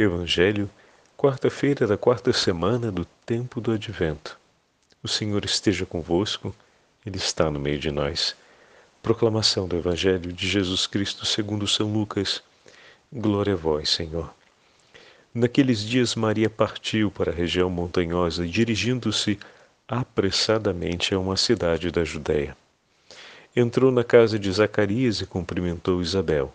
Evangelho, quarta-feira da quarta semana do tempo do Advento. O Senhor esteja convosco, Ele está no meio de nós. Proclamação do Evangelho de Jesus Cristo segundo São Lucas. Glória a vós, Senhor. Naqueles dias Maria partiu para a região montanhosa, dirigindo-se apressadamente a uma cidade da Judéia. Entrou na casa de Zacarias e cumprimentou Isabel.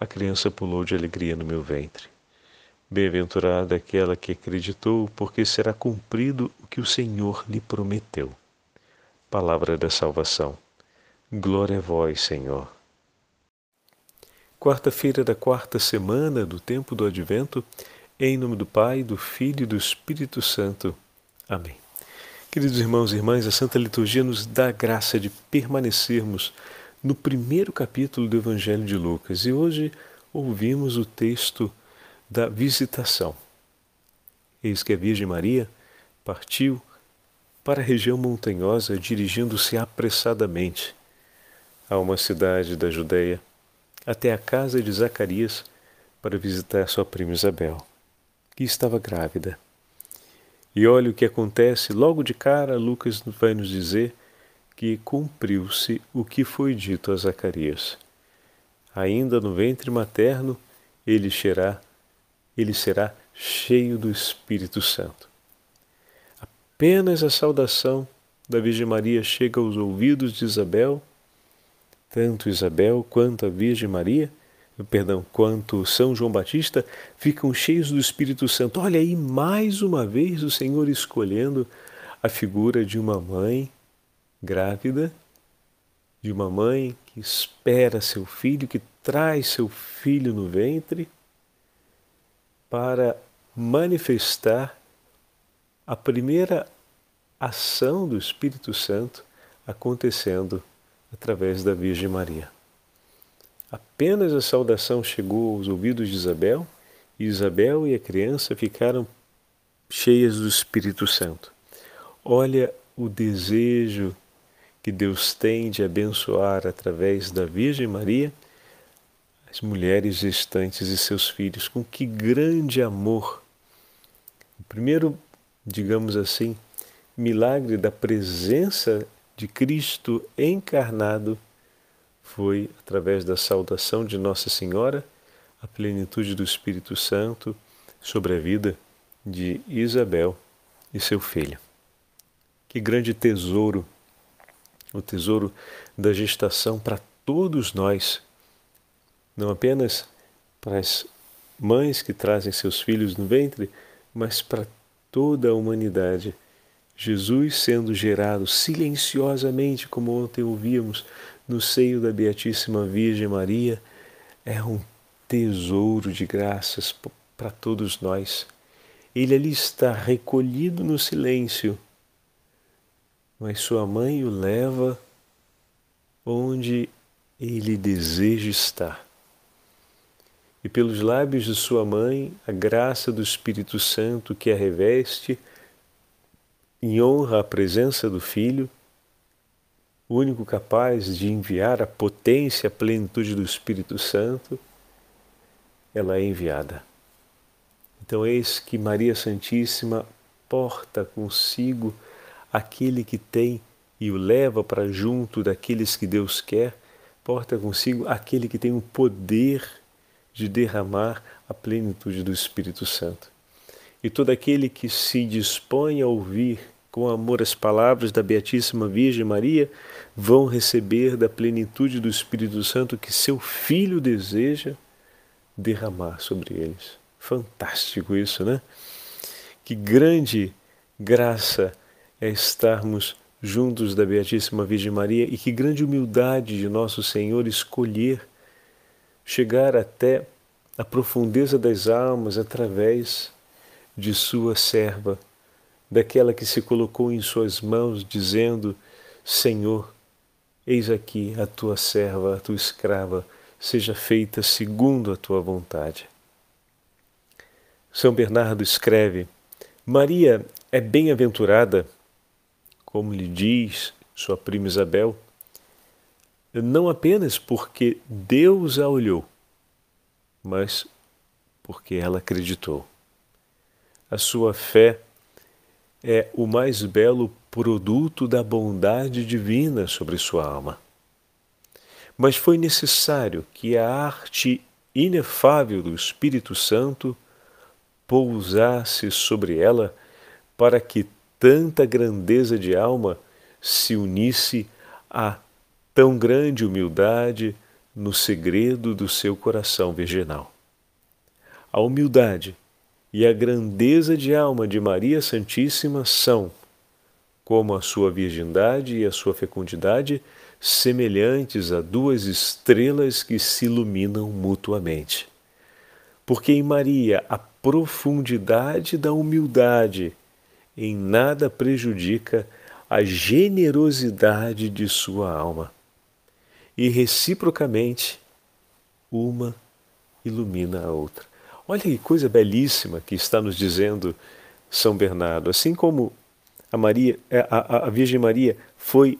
a criança pulou de alegria no meu ventre. Bem-aventurada aquela que acreditou, porque será cumprido o que o Senhor lhe prometeu. Palavra da salvação. Glória a vós, Senhor. Quarta-feira da quarta semana do tempo do Advento, em nome do Pai, do Filho e do Espírito Santo. Amém. Queridos irmãos e irmãs, a Santa Liturgia nos dá a graça de permanecermos no primeiro capítulo do Evangelho de Lucas e hoje ouvimos o texto da visitação. Eis que a Virgem Maria partiu para a região montanhosa, dirigindo-se apressadamente a uma cidade da Judéia, até a casa de Zacarias, para visitar sua prima Isabel, que estava grávida. E olha o que acontece, logo de cara, Lucas vai nos dizer que cumpriu-se o que foi dito a Zacarias. Ainda no ventre materno, ele será, ele será cheio do Espírito Santo. Apenas a saudação da Virgem Maria chega aos ouvidos de Isabel, tanto Isabel quanto a Virgem Maria, perdão, quanto São João Batista ficam cheios do Espírito Santo. Olha aí mais uma vez o Senhor escolhendo a figura de uma mãe grávida, de uma mãe que espera seu filho, que traz seu filho no ventre, para manifestar a primeira ação do Espírito Santo acontecendo através da Virgem Maria. Apenas a saudação chegou aos ouvidos de Isabel, e Isabel e a criança ficaram cheias do Espírito Santo. Olha o desejo que Deus tem de abençoar através da Virgem Maria as mulheres gestantes e seus filhos. Com que grande amor! O primeiro, digamos assim, milagre da presença de Cristo encarnado foi através da saudação de Nossa Senhora a plenitude do Espírito Santo sobre a vida de Isabel e seu filho. Que grande tesouro o tesouro da gestação para todos nós, não apenas para as mães que trazem seus filhos no ventre, mas para toda a humanidade. Jesus sendo gerado silenciosamente, como ontem ouvíamos, no seio da Beatíssima Virgem Maria, é um tesouro de graças para todos nós. Ele ali está recolhido no silêncio mas sua mãe o leva onde ele deseja estar. E pelos lábios de sua mãe, a graça do Espírito Santo que a reveste, em honra à presença do Filho, o único capaz de enviar a potência, a plenitude do Espírito Santo, ela é enviada. Então, eis que Maria Santíssima porta consigo aquele que tem e o leva para junto daqueles que Deus quer, porta consigo aquele que tem o poder de derramar a plenitude do Espírito Santo. E todo aquele que se dispõe a ouvir com amor as palavras da Beatíssima Virgem Maria vão receber da plenitude do Espírito Santo que seu Filho deseja derramar sobre eles. Fantástico isso, né? Que grande graça é estarmos juntos da Beatíssima Virgem Maria e que grande humildade de nosso Senhor escolher chegar até a profundeza das almas através de sua serva, daquela que se colocou em suas mãos, dizendo: Senhor, eis aqui a tua serva, a tua escrava, seja feita segundo a tua vontade. São Bernardo escreve: Maria é bem-aventurada, como lhe diz sua prima Isabel, não apenas porque Deus a olhou, mas porque ela acreditou. A sua fé é o mais belo produto da bondade divina sobre sua alma. Mas foi necessário que a arte inefável do Espírito Santo pousasse sobre ela para que tanta grandeza de alma se unisse a tão grande humildade no segredo do seu coração virginal. A humildade e a grandeza de alma de Maria Santíssima são, como a sua virgindade e a sua fecundidade, semelhantes a duas estrelas que se iluminam mutuamente. Porque em Maria a profundidade da humildade em nada prejudica a generosidade de sua alma e reciprocamente uma ilumina a outra. Olha que coisa belíssima que está nos dizendo São Bernardo. Assim como a, Maria, é, a, a Virgem Maria foi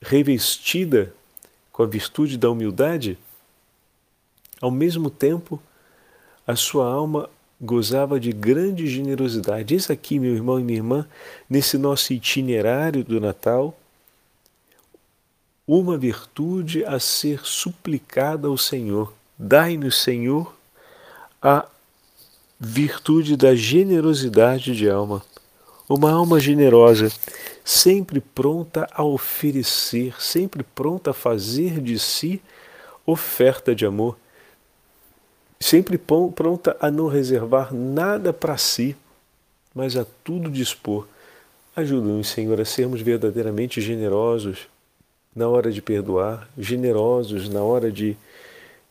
revestida com a virtude da humildade, ao mesmo tempo a sua alma gozava de grande generosidade. Eis aqui, meu irmão e minha irmã, nesse nosso itinerário do Natal, uma virtude a ser suplicada ao Senhor. Dai-nos, Senhor, a virtude da generosidade de alma. Uma alma generosa, sempre pronta a oferecer, sempre pronta a fazer de si oferta de amor, sempre pronta a não reservar nada para si, mas a tudo dispor. Ajuda-nos, Senhor, a sermos verdadeiramente generosos na hora de perdoar, generosos na hora de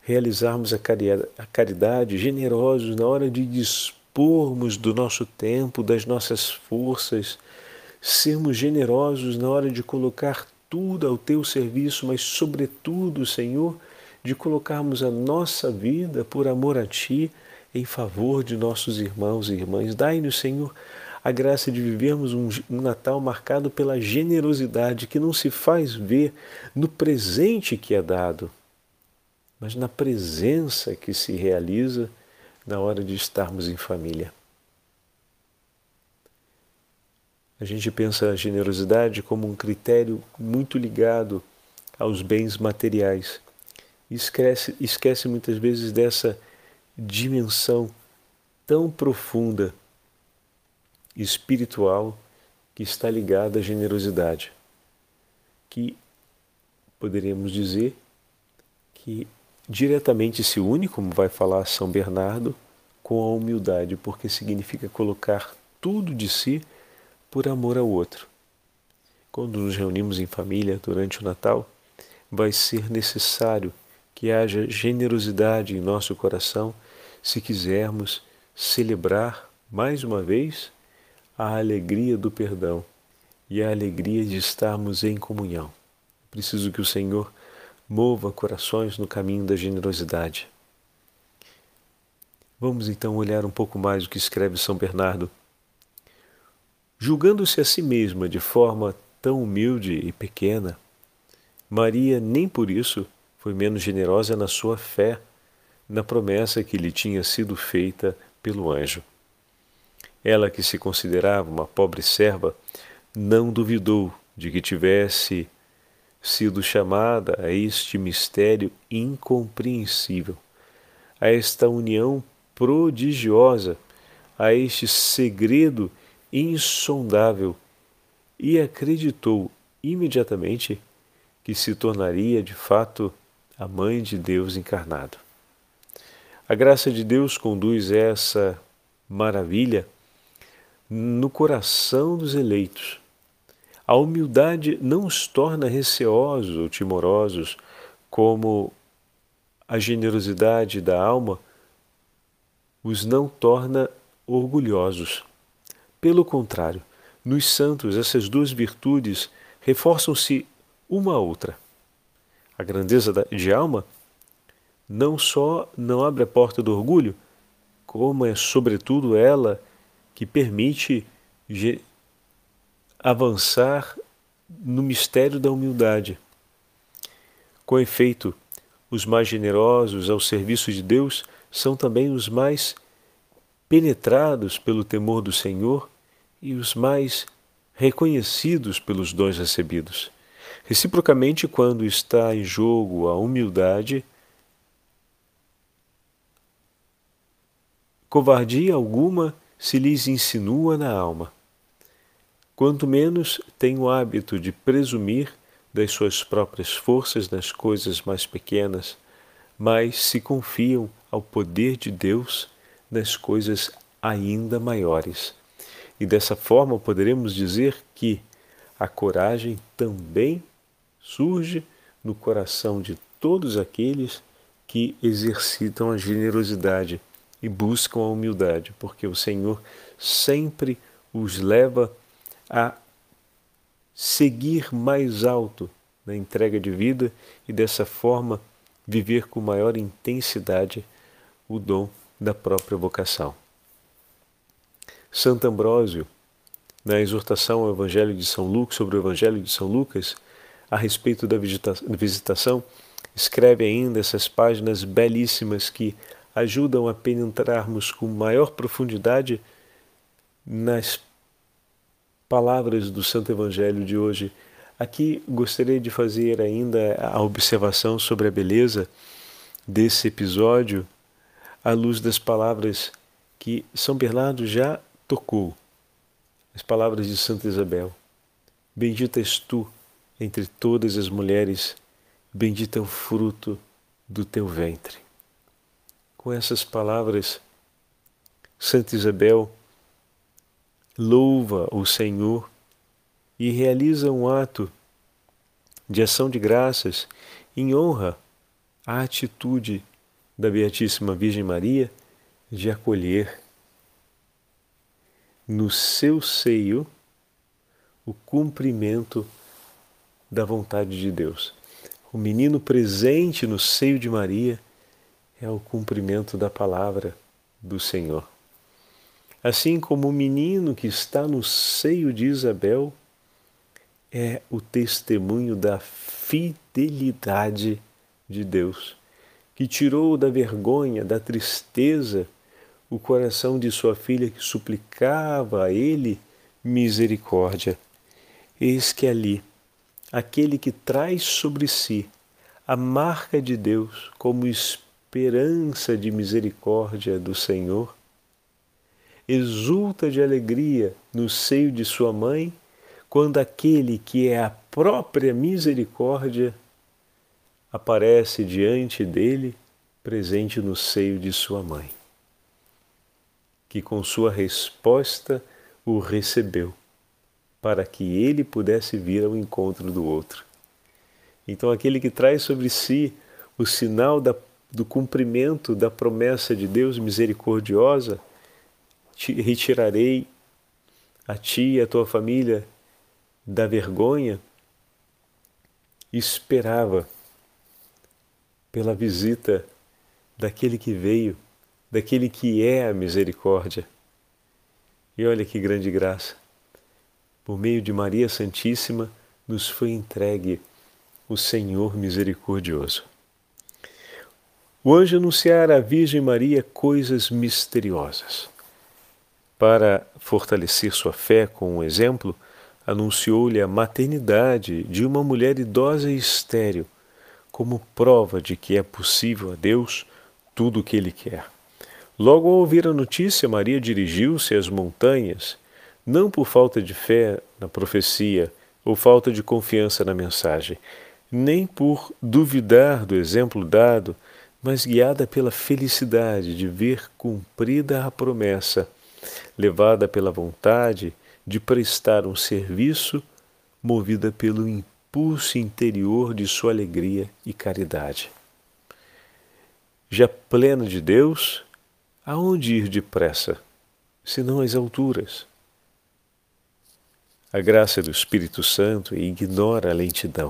realizarmos a caridade, generosos na hora de dispormos do nosso tempo, das nossas forças, sermos generosos na hora de colocar tudo ao teu serviço, mas, sobretudo, Senhor, de colocarmos a nossa vida por amor a Ti em favor de nossos irmãos e irmãs. Dai-nos, Senhor, a graça de vivermos um, um, Natal marcado pela generosidade que não se faz ver no presente que é dado, mas na presença que se realiza na hora de estarmos em família. A gente pensa a generosidade como um critério muito ligado aos bens materiais. Esquece, esquece muitas vezes dessa dimensão tão profunda espiritual que está ligada à generosidade, que poderíamos dizer que diretamente se une, como vai falar São Bernardo, com a humildade, porque significa colocar tudo de si por amor ao outro. Quando nos reunimos em família durante o Natal, vai ser necessário que haja generosidade em nosso coração se quisermos celebrar mais uma vez a alegria do perdão e a alegria de estarmos em comunhão. Preciso que o Senhor mova corações no caminho da generosidade. Vamos então olhar um pouco mais o que escreve São Bernardo. Julgando-se a si mesma de forma tão humilde e pequena, Maria nem por isso foi menos generosa na sua fé, na promessa que lhe tinha sido feita pelo anjo. Ela, que se considerava uma pobre serva, não duvidou de que tivesse sido chamada a este mistério incompreensível, a esta união prodigiosa, a este segredo insondável, e acreditou imediatamente que se tornaria de fato a Mãe de Deus encarnado. A graça de Deus conduz essa maravilha no coração dos eleitos. A humildade não os torna receosos ou timorosos, como a generosidade da alma os não torna orgulhosos. Pelo contrário, nos santos essas duas virtudes reforçam-se uma a outra. A grandeza de alma não só não abre a porta do orgulho, como é sobretudo ela que permite avançar no mistério da humildade. Com efeito, os mais generosos ao serviço de Deus são também os mais penetrados pelo temor do Senhor e os mais reconhecidos pelos dons recebidos. Reciprocamente, quando está em jogo a humildade, covardia alguma se lhes insinua na alma. Quanto menos têm o hábito de presumir das suas próprias forças nas coisas mais pequenas, mas se confiam ao poder de Deus nas coisas ainda maiores. E dessa forma poderemos dizer que a coragem também surge no coração de todos aqueles que exercitam a generosidade e buscam a humildade, porque o Senhor sempre os leva a seguir mais alto na entrega de vida e dessa forma viver com maior intensidade o dom da própria vocação. Santo Ambrósio, na exortação ao Evangelho de São Lucas sobre o Evangelho de São Lucas, a respeito da visitação, escreve ainda essas páginas belíssimas que ajudam a penetrarmos com maior profundidade nas palavras do Santo Evangelho de hoje. Aqui gostaria de fazer ainda a observação sobre a beleza desse episódio à luz das palavras que São Bernardo já tocou. As palavras de Santa Isabel. Bendita és tu entre todas as mulheres, bendito é o fruto do teu ventre. Com essas palavras, Santa Isabel louva o Senhor e realiza um ato de ação de graças em honra à atitude da Beatíssima Virgem Maria de acolher no seu seio o cumprimento da vontade de Deus. O menino presente no seio de Maria é o cumprimento da palavra do Senhor. Assim como o menino que está no seio de Isabel é o testemunho da fidelidade de Deus, que tirou da vergonha, da tristeza, o coração de sua filha que suplicava a ele misericórdia. Eis que ali, aquele que traz sobre si a marca de Deus como esperança de misericórdia do Senhor, exulta de alegria no seio de sua mãe, quando aquele que é a própria misericórdia aparece diante dele, presente no seio de sua mãe, que com sua resposta o recebeu, para que ele pudesse vir ao encontro do outro. Então, aquele que traz sobre si o sinal da, do cumprimento da promessa de Deus misericordiosa, te retirarei a ti e a tua família da vergonha, esperava pela visita daquele que veio, daquele que é a misericórdia. E olha que grande graça! Por meio de Maria Santíssima, nos foi entregue o Senhor misericordioso. O anjo anunciara à Virgem Maria coisas misteriosas. Para fortalecer sua fé com um exemplo, anunciou-lhe a maternidade de uma mulher idosa e estéril, como prova de que é possível a Deus tudo o que Ele quer. Logo ao ouvir a notícia, Maria dirigiu-se às montanhas, não por falta de fé na profecia ou falta de confiança na mensagem, nem por duvidar do exemplo dado, mas guiada pela felicidade de ver cumprida a promessa levada pela vontade de prestar um serviço, movida pelo impulso interior de sua alegria e caridade. Já plena de Deus, aonde ir depressa, senão às alturas? A graça do Espírito Santo ignora a lentidão.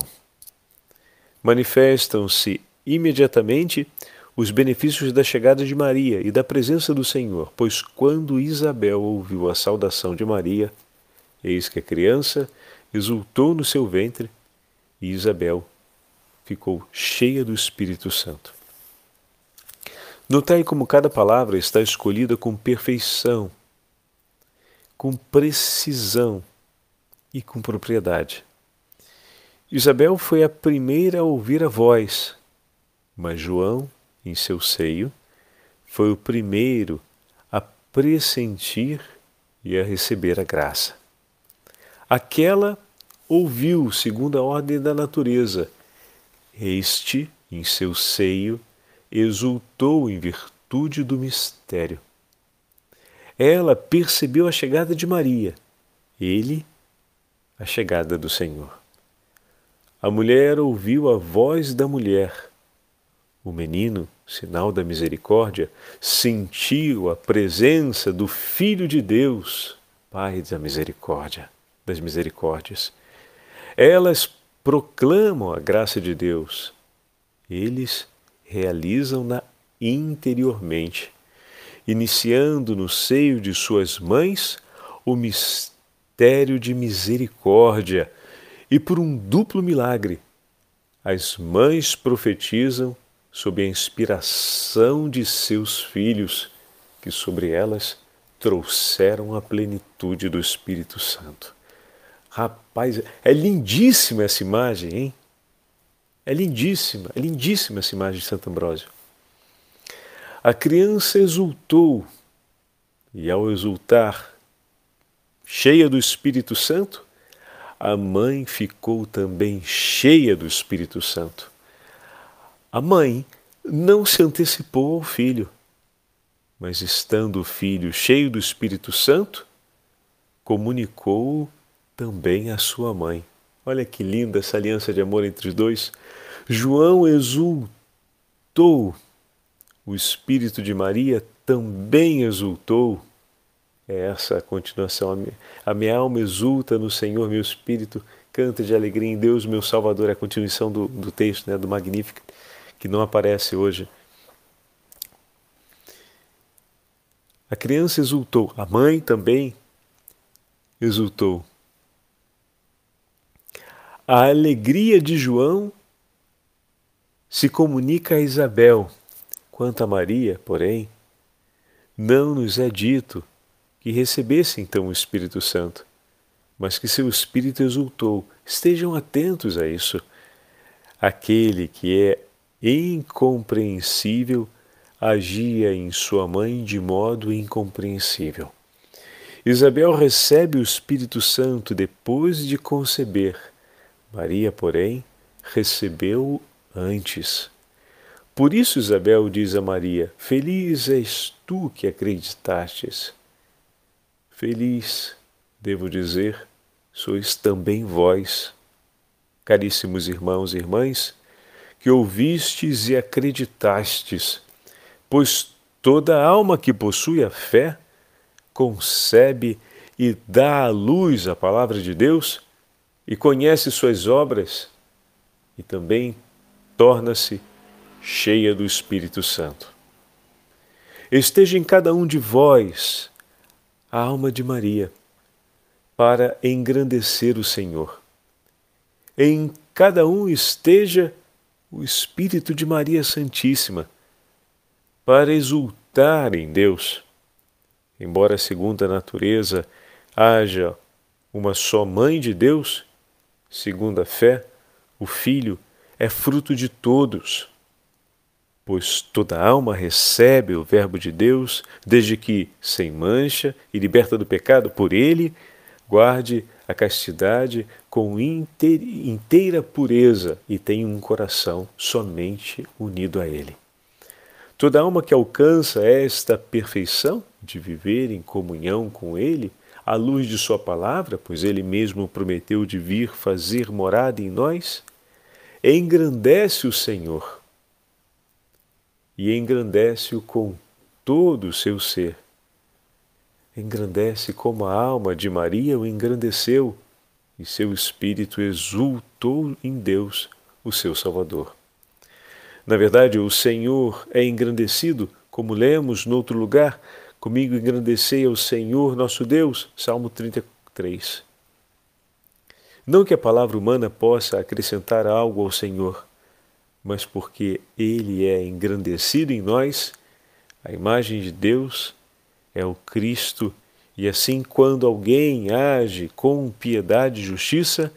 Manifestam-se imediatamente os benefícios da chegada de Maria e da presença do Senhor, pois quando Isabel ouviu a saudação de Maria, eis que a criança exultou no seu ventre e Isabel ficou cheia do Espírito Santo. Notai como cada palavra está escolhida com perfeição, com precisão e com propriedade. Isabel foi a primeira a ouvir a voz, mas João, em seu seio, foi o primeiro a pressentir e a receber a graça. Aquela ouviu segundo a ordem da natureza. Este, em seu seio, exultou em virtude do mistério. Ela percebeu a chegada de Maria, ele, a chegada do Senhor. A mulher ouviu a voz da mulher. O menino, sinal da misericórdia, sentiu a presença do Filho de Deus, Pai da misericórdia das misericórdias. Elas proclamam a graça de Deus. Eles realizam-na interiormente, iniciando no seio de suas mães o mistério de misericórdia e por um duplo milagre. As mães profetizam sob a inspiração de seus filhos, que sobre elas trouxeram a plenitude do Espírito Santo. Rapaz, é lindíssima essa imagem, hein? É lindíssima, é lindíssima essa imagem de Santo Ambrósio. A criança exultou, e ao exultar, cheia do Espírito Santo, a mãe ficou também cheia do Espírito Santo. A mãe não se antecipou ao filho, mas estando o filho cheio do Espírito Santo, comunicou também a sua mãe. Olha que linda essa aliança de amor entre os dois. João exultou, o Espírito de Maria também exultou. É essa a continuação. A minha alma exulta no Senhor, meu espírito canta de alegria em Deus, meu Salvador. É a continuação do, do texto, né, do Magnífico, que não aparece hoje. A criança exultou, a mãe também exultou. A alegria de João se comunica a Isabel. Quanto a Maria, porém, não nos é dito que recebesse então o Espírito Santo, mas que seu espírito exultou. Estejam atentos a isso. Aquele que é incompreensível agia em sua mãe de modo incompreensível. Isabel recebe o Espírito Santo depois de conceber Maria, porém, recebeu antes. Por isso Isabel diz a Maria: Feliz és tu que acreditastes. Feliz, devo dizer, sois também vós, caríssimos irmãos e irmãs, que ouvistes e acreditastes, pois toda alma que possui a fé concebe e dá à luz a palavra de Deus e conhece suas obras e também torna-se cheia do Espírito Santo. Esteja em cada um de vós a alma de Maria para engrandecer o Senhor. Em cada um esteja o Espírito de Maria Santíssima para exultar em Deus. Embora segundo a natureza haja uma só mãe de Deus, Segundo a fé, o Filho é fruto de todos, pois toda alma recebe o Verbo de Deus, desde que, sem mancha e liberta do pecado por ele, guarde a castidade com inteira pureza e tenha um coração somente unido a ele. Toda alma que alcança esta perfeição de viver em comunhão com ele à luz de Sua palavra, pois Ele mesmo prometeu de vir fazer morada em nós, engrandece o Senhor e engrandece-o com todo o seu ser. Engrandece como a alma de Maria o engrandeceu, e seu espírito exultou em Deus, o seu Salvador. Na verdade, o Senhor é engrandecido, como lemos noutro lugar, comigo engrandecei ao Senhor nosso Deus, Salmo 33. Não que a palavra humana possa acrescentar algo ao Senhor, mas porque Ele é engrandecido em nós, a imagem de Deus é o Cristo, e assim, quando alguém age com piedade e justiça,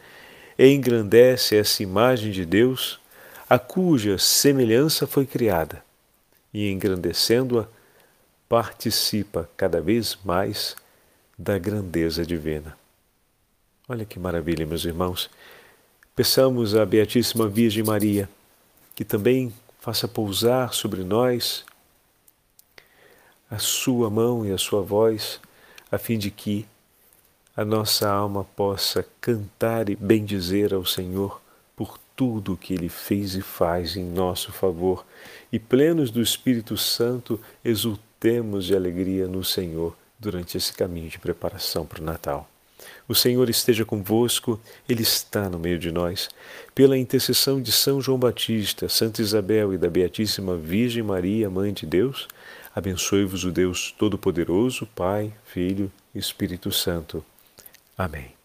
engrandece essa imagem de Deus, a cuja semelhança foi criada, e engrandecendo-a, participa cada vez mais da grandeza divina. Olha que maravilha, meus irmãos. Peçamos à Beatíssima Virgem Maria que também faça pousar sobre nós a sua mão e a sua voz, a fim de que a nossa alma possa cantar e bendizer ao Senhor por tudo o que Ele fez e faz em nosso favor, e plenos do Espírito Santo, exultemos de alegria no Senhor durante esse caminho de preparação para o Natal. O Senhor esteja convosco, Ele está no meio de nós. Pela intercessão de São João Batista, Santa Isabel e da Beatíssima Virgem Maria, Mãe de Deus, abençoe-vos o Deus Todo-Poderoso, Pai, Filho e Espírito Santo. Amém.